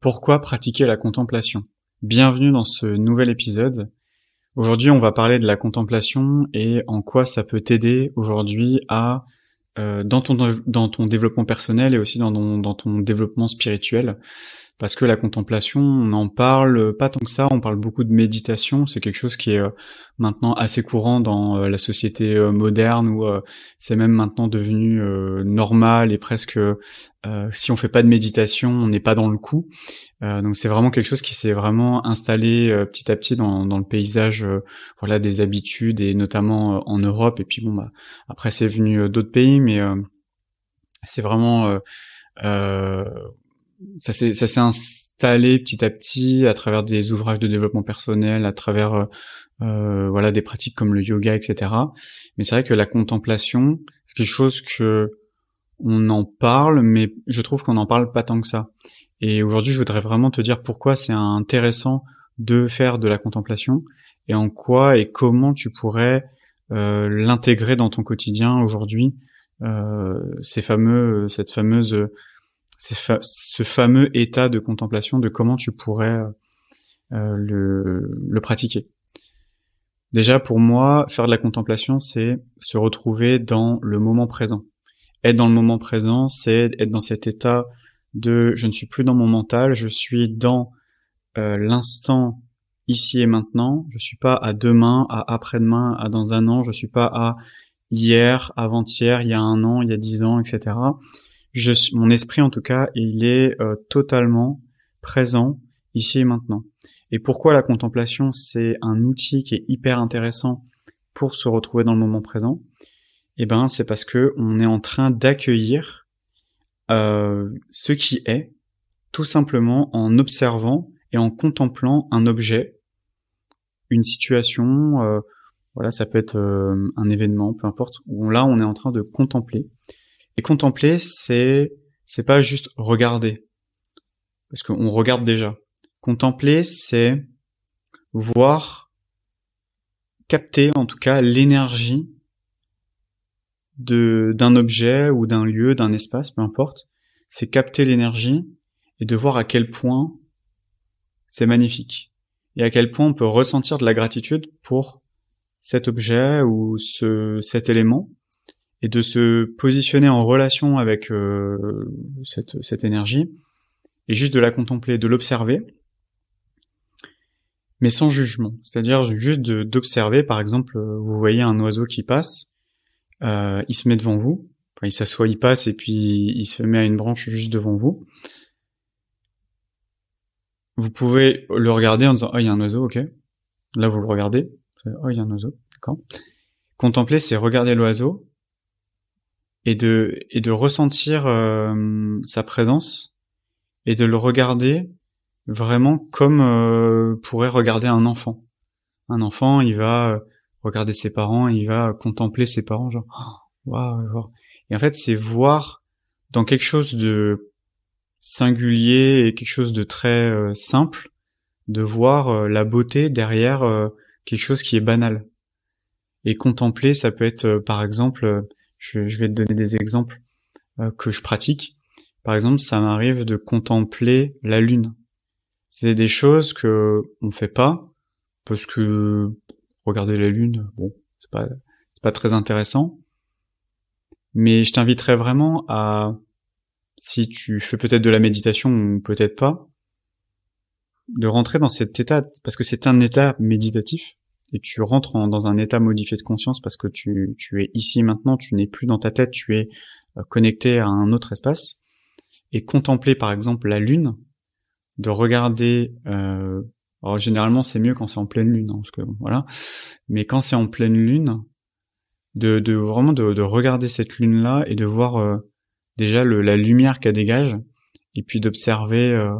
Pourquoi pratiquer la contemplation? Bienvenue dans ce nouvel épisode. Aujourd'hui, on va parler de la contemplation et en quoi ça peut t'aider aujourd'hui à euh, dans ton dans ton développement personnel et aussi dans ton, dans ton développement spirituel parce que la contemplation, on n'en parle pas tant que ça, on parle beaucoup de méditation, c'est quelque chose qui est euh, maintenant assez courant dans euh, la société euh, moderne où c'est même maintenant devenu normal et presque si on fait pas de méditation, on n'est pas dans le coup. donc c'est vraiment quelque chose qui s'est vraiment installé petit à petit dans, le paysage voilà des habitudes et notamment en Europe et puis bon bah après c'est venu d'autres pays mais c'est vraiment ça s'est ça s'est installé petit à petit à travers des ouvrages de développement personnel, à travers euh, euh, voilà des pratiques comme le yoga, etc. Mais c'est vrai que la contemplation, c'est quelque chose que on en parle, mais je trouve qu'on n'en parle pas tant que ça. Et aujourd'hui, je voudrais vraiment te dire pourquoi c'est intéressant de faire de la contemplation et en quoi et comment tu pourrais euh, l'intégrer dans ton quotidien aujourd'hui. Euh, ces fameux, cette fameuse ce fameux état de contemplation de comment tu pourrais euh, le, le pratiquer. Déjà pour moi, faire de la contemplation, c'est se retrouver dans le moment présent. Être dans le moment présent, c'est être dans cet état de je ne suis plus dans mon mental, je suis dans euh, l'instant ici et maintenant. Je suis pas à demain, à après-demain, à dans un an. Je suis pas à hier, avant-hier, il y a un an, il y a dix ans, etc mon esprit en tout cas, il est euh, totalement présent ici et maintenant. Et pourquoi la contemplation, c'est un outil qui est hyper intéressant pour se retrouver dans le moment présent? Eh ben, c'est parce que on est en train d'accueillir euh, ce qui est, tout simplement en observant et en contemplant un objet, une situation, euh, voilà, ça peut être un événement, peu importe. Où là, on est en train de contempler. Et contempler, c'est c'est pas juste regarder, parce qu'on regarde déjà. Contempler, c'est voir, capter en tout cas l'énergie de d'un objet ou d'un lieu, d'un espace, peu importe. C'est capter l'énergie et de voir à quel point c'est magnifique et à quel point on peut ressentir de la gratitude pour cet objet ou ce, cet élément et de se positionner en relation avec euh, cette, cette énergie et juste de la contempler, de l'observer, mais sans jugement. C'est-à-dire juste d'observer, par exemple, euh, vous voyez un oiseau qui passe, euh, il se met devant vous, enfin, il s'assoit, il passe et puis il se met à une branche juste devant vous. Vous pouvez le regarder en disant, oh, il y a un oiseau, ok. Là, vous le regardez, oh, il y a un oiseau, d'accord. Contempler, c'est regarder l'oiseau, et de et de ressentir euh, sa présence et de le regarder vraiment comme euh, pourrait regarder un enfant. Un enfant, il va euh, regarder ses parents, il va contempler ses parents, genre oh, waouh. Et en fait, c'est voir dans quelque chose de singulier et quelque chose de très simple, de voir la beauté derrière quelque chose qui est banal. Et contempler, ça peut être par exemple je, vais te donner des exemples euh, que je pratique. Par exemple, ça m'arrive de contempler la lune. C'est des choses que on fait pas parce que regarder la lune, bon, c'est pas c'est pas très intéressant. Mais je t'inviterais vraiment à si tu fais peut-être de la méditation ou peut-être pas, de rentrer dans cet état parce que c'est un état méditatif et tu rentres dans un état modifié de conscience parce que tu, es ici maintenant, tu n'es plus dans ta tête, tu es euh, connecté à un autre espace. Et contempler par exemple la lune, de regarder, euh, alors généralement c'est mieux quand c'est en pleine lune, hein, parce que voilà, mais quand c'est en pleine lune, de, de vraiment de, de, regarder cette lune là et de voir euh, déjà la lumière qu'elle dégage, et puis d'observer euh,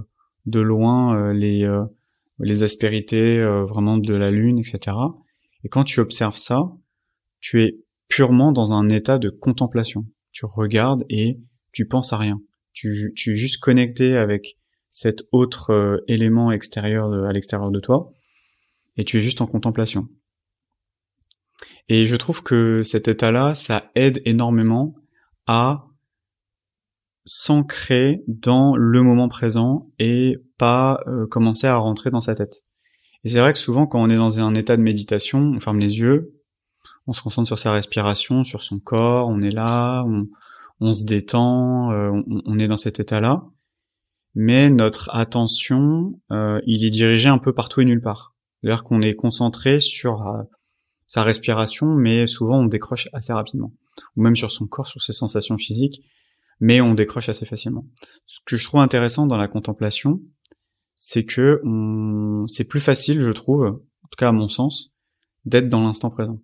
de loin les les aspérités euh, vraiment de la lune, etc. Et quand tu observes ça, tu es purement dans un état de contemplation. Tu regardes et tu penses à rien. Tu, tu es juste connecté avec cet autre euh, élément extérieur à l'extérieur de toi et tu es juste en contemplation. Et je trouve que cet état-là, ça aide énormément à s'ancrer dans le moment présent et pas euh, commencer à rentrer dans sa tête. Et c'est vrai que souvent quand on est dans un état de méditation, on ferme les yeux, on se concentre sur sa respiration, sur son corps, on est là, on, se détend, euh, on, est dans cet état-là, mais notre attention, euh, il est dirigé un peu partout et nulle part. C'est-à-dire qu'on est concentré sur sa respiration, mais souvent on décroche assez rapidement, ou même sur son corps, sur ses sensations physiques, mais on décroche assez facilement. Ce que je trouve intéressant dans la contemplation, c'est que c'est plus facile, je trouve, en tout cas à mon sens, d'être dans l'instant présent.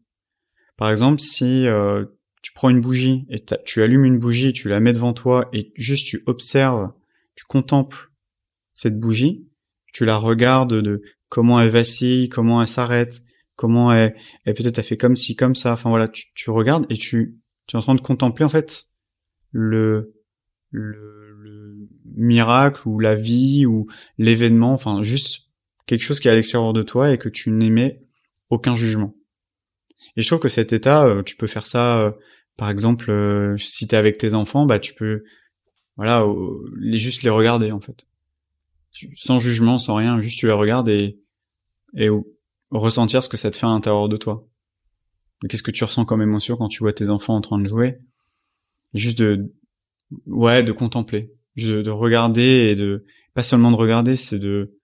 Par exemple, si euh, tu prends une bougie et tu allumes une bougie, tu la mets devant toi et juste tu observes, tu contemples cette bougie, tu la regardes de comment elle vacille, comment elle s'arrête, comment elle, elle peut-être elle fait comme ci, comme ça. Enfin voilà, tu, tu regardes et tu, tu es en train de contempler en fait le, le, miracle ou la vie ou l'événement, enfin juste quelque chose qui est à l'extérieur de toi et que tu n'émets aucun jugement. Et je trouve que cet état, euh, tu peux faire ça, euh, par exemple, euh, si t'es avec tes enfants, bah tu peux, voilà, juste les regarder en fait, sans jugement, sans rien, juste tu les regardes et et ressentir ce que ça te fait à l'intérieur de toi. Qu'est-ce que tu ressens comme émotion quand tu vois tes enfants en train de jouer? Juste de, ouais, de contempler, de, de regarder et de, pas seulement de regarder, c'est de,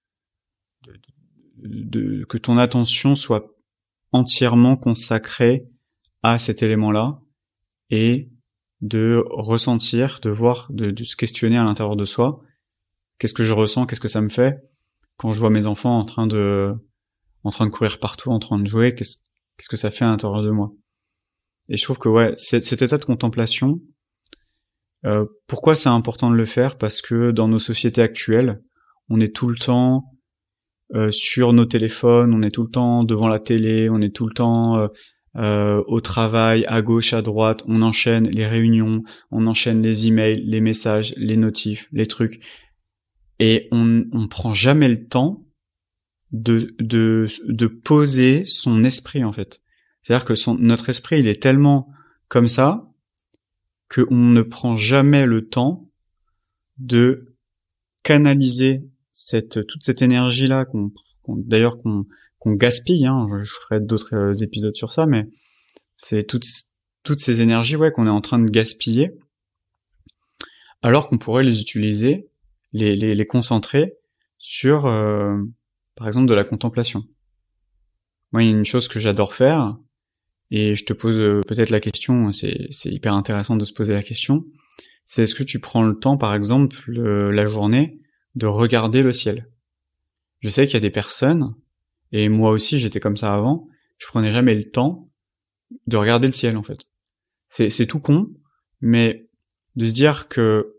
de, que ton attention soit entièrement consacrée à cet élément-là et de ressentir, de voir, de, de se questionner à l'intérieur de soi. Qu'est-ce que je ressens? Qu'est-ce que ça me fait? Quand je vois mes enfants en train de, en train de courir partout, en train de jouer Qu'est-ce qu'est-ce que ça fait à l'intérieur de moi? Et je trouve que ouais, cet état de contemplation, euh, pourquoi c'est important de le faire? Parce que dans nos sociétés actuelles, on est tout le temps euh, sur nos téléphones, on est tout le temps devant la télé, on est tout le temps euh, au travail, à gauche, à droite, on enchaîne les réunions, on enchaîne les emails, les messages, les notifs, les trucs, et on, on prend jamais le temps de, de, de poser son esprit en fait. C'est-à-dire que son, notre esprit il est tellement comme ça qu'on ne prend jamais le temps de canaliser cette toute cette énergie là qu'on d'ailleurs qu'on gaspille hein, je, ferai d'autres euh, épisodes sur ça mais c'est toutes toutes ces énergies ouais qu'on est en train de gaspiller alors qu'on pourrait les utiliser les les, les concentrer sur euh, par exemple de la contemplation. Moi il y a une chose que j'adore faire et je te pose euh, peut-être la question, c'est, hyper intéressant de se poser la question, c'est est-ce que tu prends le temps, par exemple, la journée, de regarder le ciel? Je sais qu'il y a des personnes, et moi aussi j'étais comme ça avant, je prenais jamais le temps de regarder le ciel en fait. C'est, tout con, mais de se dire que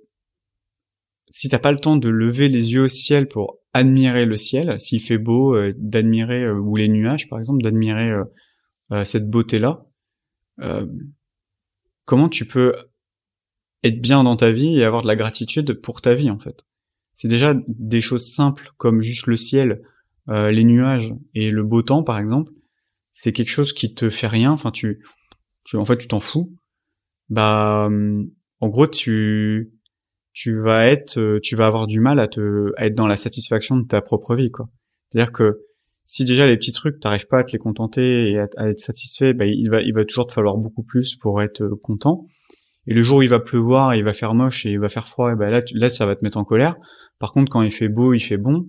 si t'as pas le temps de lever les yeux au ciel pour admirer le ciel, s'il fait beau, euh, d'admirer, euh, ou les nuages par exemple, d'admirer cette beauté-là, euh, comment tu peux être bien dans ta vie et avoir de la gratitude pour ta vie en fait? C'est déjà des choses simples comme juste le ciel, euh, les nuages et le beau temps par exemple. C'est quelque chose qui te fait rien. Enfin tu, tu en fait tu t'en fous. Bah en gros tu tu vas être tu vas avoir du mal à te à être dans la satisfaction de ta propre vie quoi. C'est-à-dire que si déjà les petits trucs, t'arrives pas à te les contenter et à, être satisfait, bah, il va, il va toujours te falloir beaucoup plus pour être euh, content. Et le jour où il va pleuvoir, il va faire moche et il va faire froid, bah là, là, ça va te mettre en colère. Par contre, quand il fait beau, il fait bon,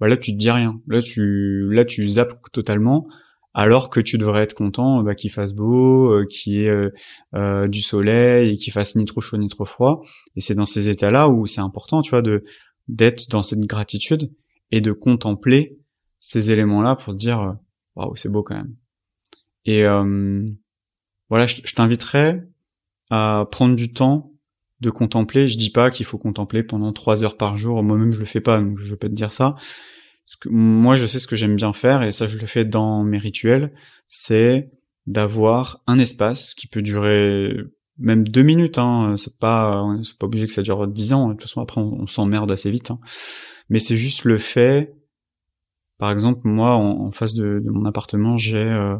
bah là, tu te dis rien. Là, tu, là, tu zappes totalement. Alors que tu devrais être content bah, qu'il fasse beau, euh, qu'il y ait euh, euh du soleil, et qu'il fasse ni trop chaud ni trop froid. Et c'est dans ces états-là où c'est important, tu vois, de d'être dans cette gratitude et de contempler ces éléments-là pour dire euh, waouh c'est beau quand même. Et euh, voilà, je, t'inviterais à prendre du temps de contempler. Je dis pas qu'il faut contempler pendant trois heures par jour. Moi-même je le fais pas, donc je peux te dire ça. moi je sais ce que j'aime bien faire et ça je le fais dans mes rituels, c'est d'avoir un espace qui peut durer même deux minutes. Hein, c'est pas c'est pas obligé que ça dure dix ans. De toute façon après on, s'emmerde assez vite. Hein. Mais c'est juste le fait par exemple, moi, en, face de, mon appartement, j'ai euh,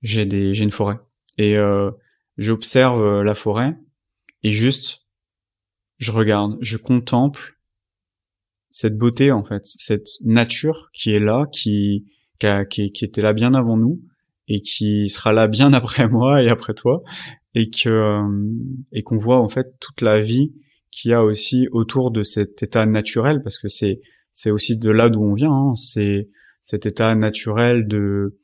j'ai des une forêt. Et euh, j'observe euh, la forêt et juste je regarde, je contemple cette beauté en fait, cette nature qui est là, qui qui, qui, était là bien avant nous et qui sera là bien après moi et après toi. Et que euh, et qu'on voit en fait toute la vie qu'il y a aussi autour de cet état naturel parce que c'est c'est aussi de là d'où on vient hein, c'est cet état naturel de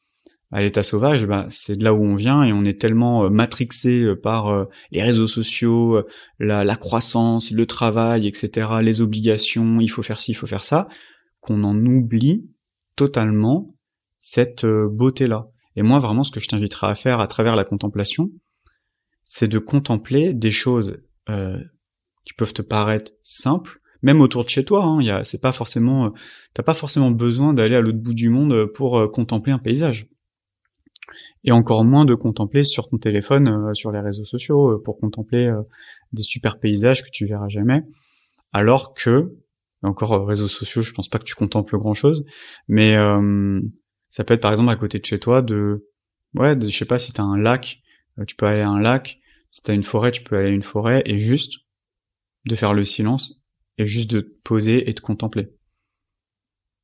à l'état sauvage, bah, c'est de là où on vient et on est tellement euh, matrixé euh, par les réseaux sociaux, la, croissance, le travail, etc., les obligations, il faut faire ci, il faut faire ça, qu'on en oublie totalement cette beauté-là. Et moi, vraiment, ce que je t'inviterai à faire à travers la contemplation, c'est de contempler des choses euh, qui peuvent te paraître simples, même autour de chez toi. Hein, c'est pas forcément, euh, t'as pas forcément besoin d'aller à l'autre bout du monde pour euh, contempler un paysage, et encore moins de contempler sur ton téléphone, euh, sur les réseaux sociaux, pour contempler des super paysages que tu verras jamais. Alors que, encore réseaux sociaux, je pense pas que tu contemples grand chose, mais ça peut être par exemple à côté de chez toi de, ouais, je sais pas si t'as un lac euh, tu peux aller à un lac, si t'as une forêt, tu peux aller à une forêt, et juste de faire le silence, et juste de te poser et de contempler.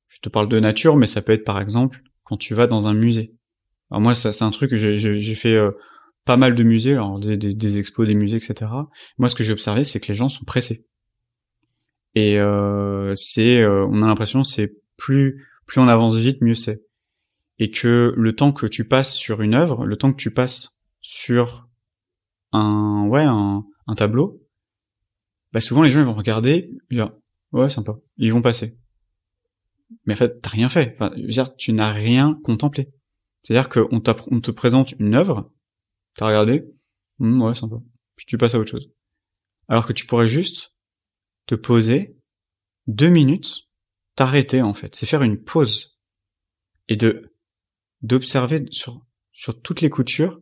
Je te parle de nature, mais ça peut être par exemple quand tu vas dans un musée. Alors moi, ça c'est un truc que j'ai fait euh, pas mal de musées, alors des, des, expos, des musées, etc. Moi, ce que j'ai observé, c'est que les gens sont pressés. Et euh, c'est, euh, on a l'impression, c'est plus plus on avance vite, mieux c'est. Et que le temps que tu passes sur une œuvre, le temps que tu passes sur un ouais un, un tableau, bah souvent les gens ils vont regarder, ils vont ouais sympa, ils vont passer. Mais en fait t'as rien fait. Enfin, dire, tu n'as rien contemplé. C'est-à-dire qu'on on te présente une œuvre, t'as regardé, hum, ouais sympa, puis tu passes à autre chose. Alors que tu pourrais juste te poser deux minutes, t'arrêter en fait, c'est faire une pause et de d'observer sur sur toutes les coutures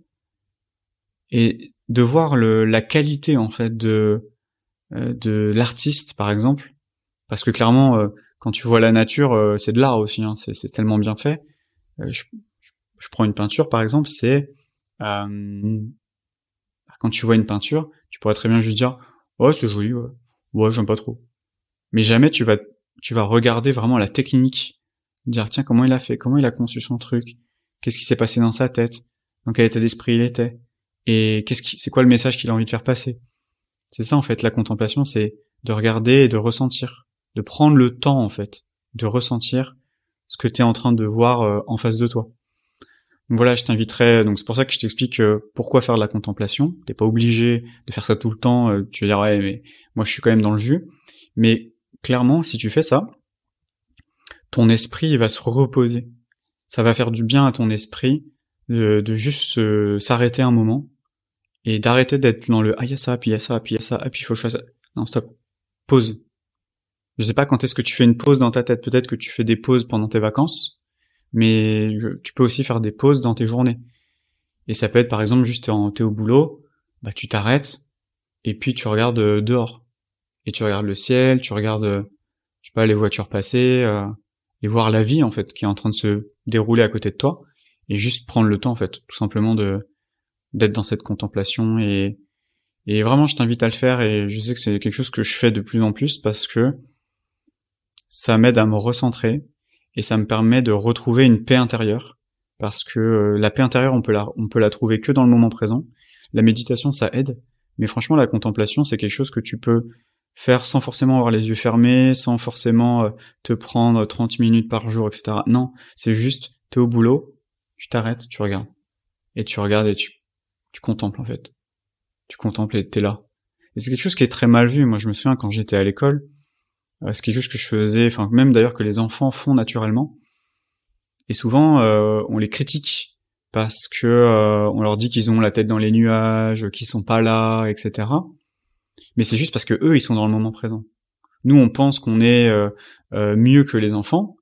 et de voir le, la qualité en fait de de l'artiste par exemple. Parce que clairement euh, quand tu vois la nature euh, c'est de l'art aussi hein, c'est, tellement bien fait. Je, je, prends une peinture par exemple c'est quand tu vois une peinture tu pourrais très bien juste dire oh c'est joli ouais, ouais j'aime pas trop mais jamais tu vas tu vas regarder vraiment la technique dire tiens comment il a fait comment il a conçu son truc? Qu'est-ce qui s'est passé dans sa tête? Dans quel état d'esprit il était? Et qu'est-ce qui, c'est quoi le message qu'il a envie de faire passer. C'est ça en fait, la contemplation, c'est de regarder et de ressentir, de prendre le temps en fait, de ressentir ce que tu es en train de voir euh, en face de toi. Voilà, je t'inviterai, donc c'est pour ça que je t'explique euh, pourquoi faire de la contemplation. T'es pas obligé de faire ça tout le temps, euh, tu vas dire ouais mais moi je suis quand même dans le jus. Mais clairement, si tu fais ça, ton esprit va se reposer. Ça va faire du bien à ton esprit de, juste s'arrêter un moment et d'arrêter d'être dans le ah y a ça, puis y a ça, puis y a ça, puis il faut choisir. Non, stop. Pause. Je sais pas quand est-ce que tu fais une pause dans ta tête. Peut-être que tu fais des pauses pendant tes vacances, mais tu peux aussi faire des pauses dans tes journées. Et ça peut être par exemple juste en t'es au boulot, bah tu t'arrêtes et puis tu regardes euh, dehors et tu regardes le ciel, tu regardes euh, je sais pas les voitures passer euh, et voir la vie en fait qui est en train de se dérouler à côté de toi et juste prendre le temps en fait, tout simplement de d'être dans cette contemplation et et vraiment je t'invite à le faire et je sais que c'est quelque chose que je fais de plus en plus parce que ça m'aide à me recentrer et ça me permet de retrouver une paix intérieure parce que euh, la paix intérieure on peut la on peut la trouver que dans le moment présent. La méditation ça aide, mais franchement la contemplation c'est quelque chose que tu peux faire sans forcément avoir les yeux fermés, sans forcément euh, te prendre 30 minutes par jour, etc. Non, c'est juste t'es au boulot, tu t'arrêtes, tu regardes. Et tu regardes et tu, tu contemples en fait. Tu contemples et t'es là. Et c'est quelque chose qui est très mal vu. Moi je me souviens quand j'étais à l'école, euh, c'est quelque chose que je faisais, enfin même d'ailleurs que les enfants font naturellement. Et souvent euh, on les critique parce que euh, on leur dit qu'ils ont la tête dans les nuages, qu'ils sont pas là, etc. Mais c'est juste parce que eux ils sont dans le moment présent. Nous on pense qu'on est mieux que les enfants,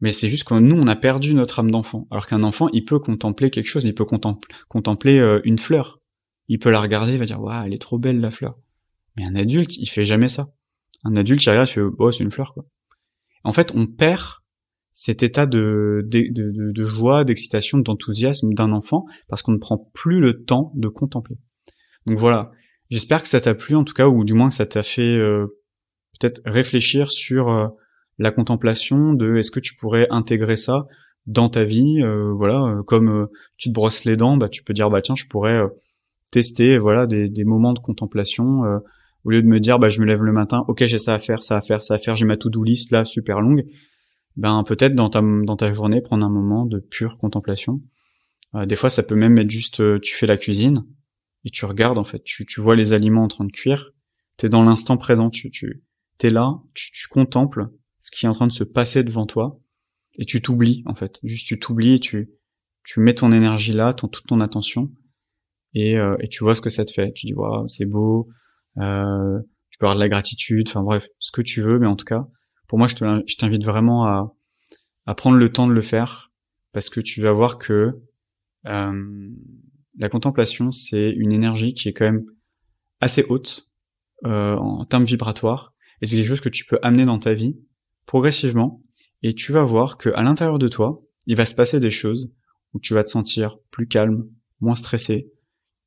mais c'est juste que nous, on a perdu notre âme d'enfant. Alors qu'un enfant, il peut contempler quelque chose, il peut contempler euh, une fleur. Il peut la regarder, il va dire, waouh, elle est trop belle la fleur. Mais un adulte, il fait jamais ça. Un adulte, il regarde, il fait, oh, c'est une fleur, quoi. En fait, on perd cet état de, de, de, de joie, d'excitation, d'enthousiasme d'un enfant parce qu'on ne prend plus le temps de contempler. Donc voilà, j'espère que ça t'a plu en tout cas, ou du moins que ça t'a fait peut-être réfléchir sur la contemplation de est-ce que tu pourrais intégrer ça dans ta vie, voilà, comme tu te brosses les dents, bah tu peux dire bah tiens je pourrais tester voilà des, des moments de contemplation au lieu de me dire bah je me lève le matin, ok j'ai ça à faire, ça à faire, ça à faire, j'ai ma to-do list là super longue, ben peut-être dans ta dans ta journée prendre un moment de pure contemplation. Euh, des fois ça peut même être juste euh, tu fais la cuisine et tu regardes en fait, tu tu vois les aliments en train de cuire, t'es dans l'instant présent, tu tu t'es là, tu, tu contemples qui est en train de se passer devant toi. Et tu t'oublies en fait, juste tu t'oublies, tu tu mets ton énergie là, ton toute ton attention. Et, euh, et tu vois ce que ça te fait. Tu dis waouh c'est beau, euh, tu peux avoir de la gratitude, enfin bref, ce que tu veux, mais en tout cas, pour moi, je t'invite vraiment à, à prendre le temps de le faire, parce que tu vas voir que euh, la contemplation, c'est une énergie qui est quand même assez haute en termes vibratoires, et c'est quelque chose que tu peux amener dans ta vie progressivement, et tu vas voir que à l'intérieur de toi, il va se passer des choses où tu vas te sentir plus calme, moins stressé,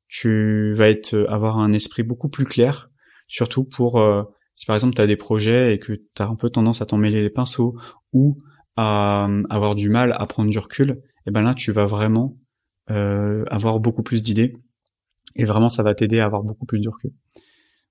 tu vas être euh, avoir un esprit beaucoup plus clair, surtout pour euh, si par exemple tu as des projets et que tu as un peu tendance à t'en mêler les pinceaux ou à euh, avoir du mal à prendre du recul, et eh ben là tu vas vraiment avoir beaucoup plus d'idées et vraiment ça va t'aider à avoir beaucoup plus de recul.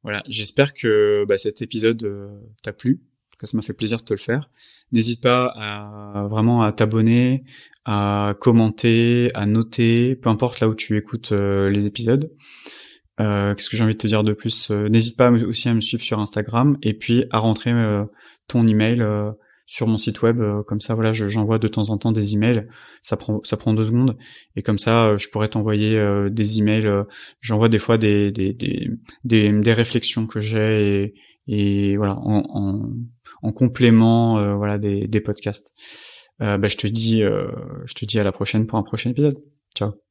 Voilà, j'espère que bah, cet épisode t'a plu cas, ça m'a fait plaisir de te le faire. N'hésite pas à vraiment à t'abonner, à commenter, à noter, peu importe là où tu écoutes euh, les épisodes. Euh, Qu'est-ce que j'ai envie de te dire de plus euh, N'hésite pas aussi à me suivre sur Instagram et puis à rentrer euh, ton email sur mon site web. comme ça, voilà, j'envoie de temps en temps des emails. Ça prend ça prend deux secondes et comme ça, je pourrais t'envoyer des emails. J'envoie des fois des des, des des des réflexions que j'ai et, et voilà en, en en complément euh, voilà des, des podcasts. Euh, bah, je te dis euh, je te dis à la prochaine pour un prochain épisode. Ciao.